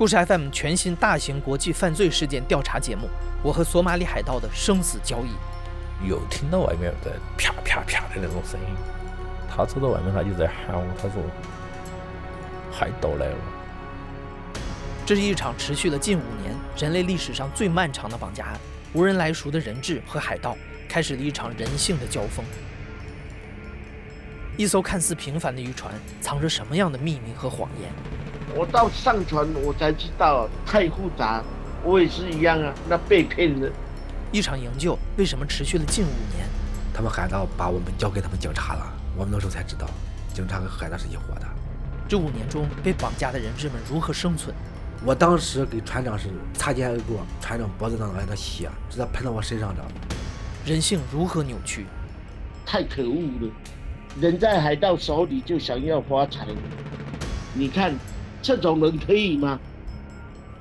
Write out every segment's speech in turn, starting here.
故事 FM 全新大型国际犯罪事件调查节目《我和索马里海盗的生死交易》。又听到外面在啪啪啪的那种声音，他走到外面，他就在喊我，他说：“海盗来了。”这是一场持续了近五年、人类历史上最漫长的绑架案。无人来赎的人质和海盗开始了一场人性的交锋。一艘看似平凡的渔船，藏着什么样的秘密和谎言？我到上船，我才知道太复杂。我也是一样啊，那被骗了。一场营救为什么持续了近五年？他们海盗把我们交给他们警察了，我们那时候才知道，警察和海盗是一伙的。这五年中，被绑架的人质们如何生存？我当时给船长是擦肩而过，船长脖子上来的血直接喷到我身上的。人性如何扭曲？太可恶了！人在海盗手里就想要发财，你看。这种人可以吗？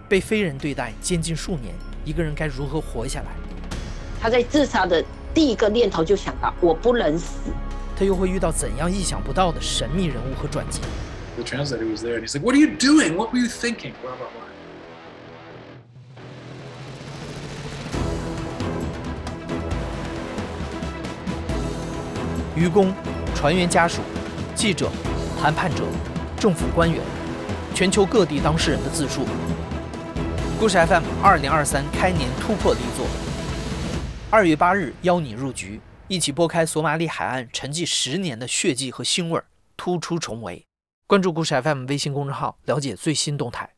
被非人对待，监禁数年，一个人该如何活下来？他在自杀的第一个念头就想到我不能死。他又会遇到怎样意想不到的神秘人物和转机？The translator was there and he's like, "What are you doing? What were you thinking?" Blah blah blah. 渔工、船员家属、记者、谈判者、政府官员。全球各地当事人的自述。故事 FM 二零二三开年突破力作。二月八日邀你入局，一起拨开索马里海岸沉寂十年的血迹和腥味，突出重围。关注故事 FM 微信公众号，了解最新动态。